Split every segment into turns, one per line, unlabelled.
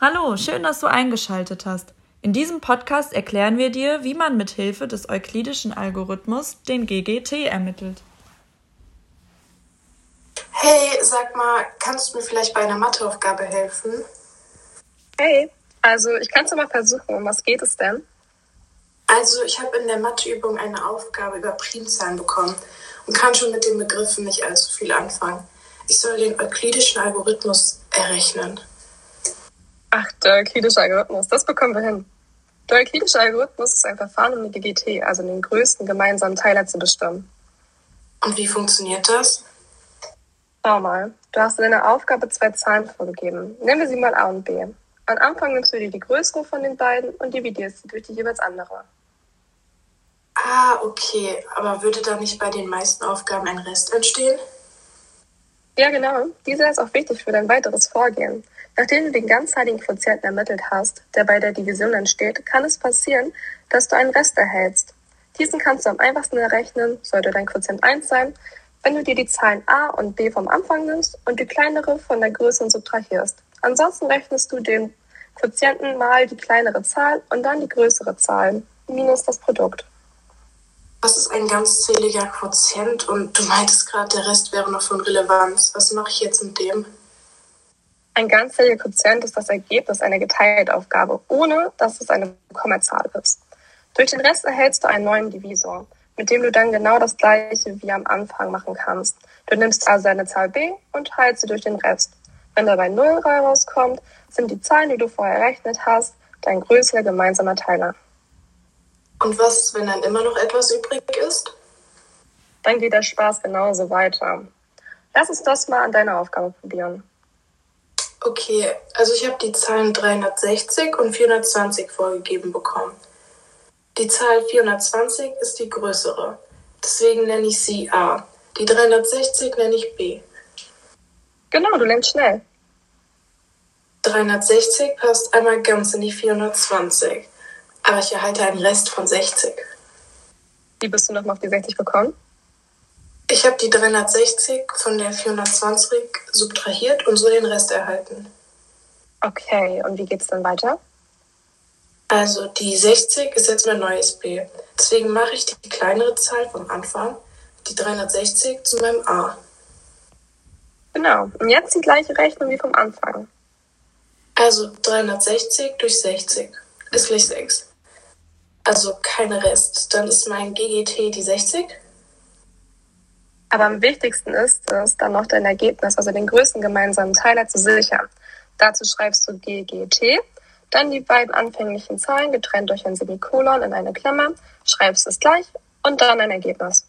Hallo, schön, dass du eingeschaltet hast. In diesem Podcast erklären wir dir, wie man mit Hilfe des euklidischen Algorithmus den GGT ermittelt.
Hey, sag mal, kannst du mir vielleicht bei einer Matheaufgabe helfen?
Hey, also ich kann es mal versuchen. Um was geht es denn?
Also ich habe in der Matheübung eine Aufgabe über Primzahlen bekommen und kann schon mit den Begriffen nicht allzu viel anfangen. Ich soll den euklidischen Algorithmus errechnen.
Ach, der euklidische Algorithmus, das bekommen wir hin. Der euklidische Algorithmus ist ein Verfahren, um die GGT, also den größten gemeinsamen Teiler, zu bestimmen.
Und wie funktioniert das?
Schau mal, du hast in deiner Aufgabe zwei Zahlen vorgegeben. Nennen wir sie mal A und B. Am Anfang nimmst du dir die größere von den beiden und dividierst sie durch die jeweils andere.
Ah, okay. Aber würde da nicht bei den meisten Aufgaben ein Rest entstehen?
Ja, genau. Dieser ist auch wichtig für dein weiteres Vorgehen. Nachdem du den ganzheiligen Quotienten ermittelt hast, der bei der Division entsteht, kann es passieren, dass du einen Rest erhältst. Diesen kannst du am einfachsten errechnen, sollte dein Quotient 1 sein, wenn du dir die Zahlen a und b vom Anfang nimmst und die kleinere von der größeren subtrahierst. Ansonsten rechnest du den Quotienten mal die kleinere Zahl und dann die größere Zahl minus das Produkt.
Was ist ein ganzzähliger Quotient? Und du meintest gerade, der Rest wäre noch von Relevanz. Was mache ich jetzt mit dem?
Ein ganzzähliger Quotient ist das Ergebnis einer Geteiltaufgabe, ohne dass es eine Kommazahl ist. Durch den Rest erhältst du einen neuen Divisor, mit dem du dann genau das gleiche wie am Anfang machen kannst. Du nimmst also eine Zahl b und teilst sie durch den Rest. Wenn dabei 0 rauskommt, sind die Zahlen, die du vorher errechnet hast, dein größter gemeinsamer Teiler.
Und was, wenn dann immer noch etwas übrig ist?
Dann geht der Spaß genauso weiter. Lass uns das mal an deiner Aufgabe probieren.
Okay, also ich habe die Zahlen 360 und 420 vorgegeben bekommen. Die Zahl 420 ist die größere. Deswegen nenne ich sie A. Die 360 nenne ich B.
Genau, du lernst schnell.
360 passt einmal ganz in die 420. Aber ich erhalte einen Rest von 60.
Wie bist du nochmal auf die 60 gekommen?
Ich habe die 360 von der 420 subtrahiert und so den Rest erhalten.
Okay, und wie geht's dann weiter?
Also die 60 ist jetzt mein neues B. Deswegen mache ich die kleinere Zahl vom Anfang, die 360, zu meinem A.
Genau, und jetzt die gleiche Rechnung wie vom Anfang.
Also 360 durch 60 ist gleich 6. Also kein Rest. Dann ist mein GGT die 60.
Aber am wichtigsten ist es, dann noch dein Ergebnis, also den größten gemeinsamen Teiler zu sichern. Dazu schreibst du GGT, dann die beiden anfänglichen Zahlen getrennt durch ein Semikolon in eine Klammer, schreibst es gleich und dann ein Ergebnis.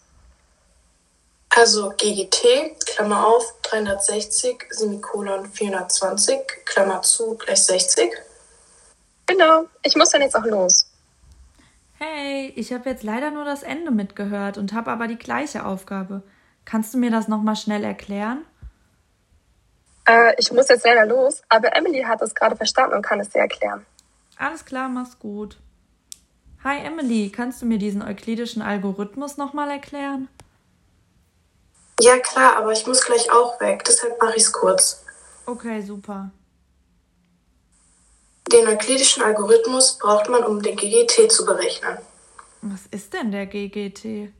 Also GGT, Klammer auf, 360, Semikolon 420, Klammer zu, gleich 60.
Genau, ich muss dann jetzt auch los.
Hey, ich habe jetzt leider nur das Ende mitgehört und habe aber die gleiche Aufgabe. Kannst du mir das nochmal schnell erklären?
Äh, ich muss jetzt leider los, aber Emily hat es gerade verstanden und kann es dir erklären.
Alles klar, mach's gut. Hi Emily, kannst du mir diesen euklidischen Algorithmus nochmal erklären?
Ja klar, aber ich muss gleich auch weg, deshalb mache ich's kurz.
Okay, super.
Den euklidischen Algorithmus braucht man, um den GGT zu berechnen.
Was ist denn der GGT?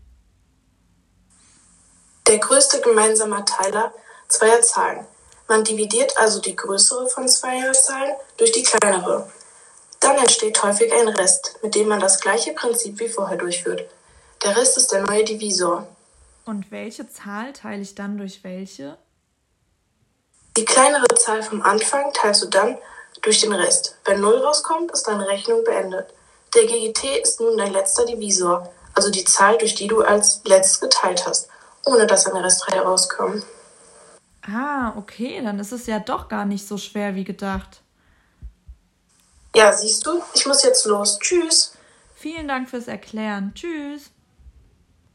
Der größte gemeinsame Teiler zweier Zahlen. Man dividiert also die größere von zweier Zahlen durch die kleinere. Dann entsteht häufig ein Rest, mit dem man das gleiche Prinzip wie vorher durchführt. Der Rest ist der neue Divisor.
Und welche Zahl teile ich dann durch welche?
Die kleinere Zahl vom Anfang teilst du dann durch den Rest. Wenn 0 rauskommt, ist deine Rechnung beendet. Der GGT ist nun dein letzter Divisor, also die Zahl, durch die du als letztes geteilt hast ohne dass eine Restreihe rauskommt.
Ah, okay, dann ist es ja doch gar nicht so schwer wie gedacht.
Ja, siehst du, ich muss jetzt los. Tschüss.
Vielen Dank fürs Erklären. Tschüss.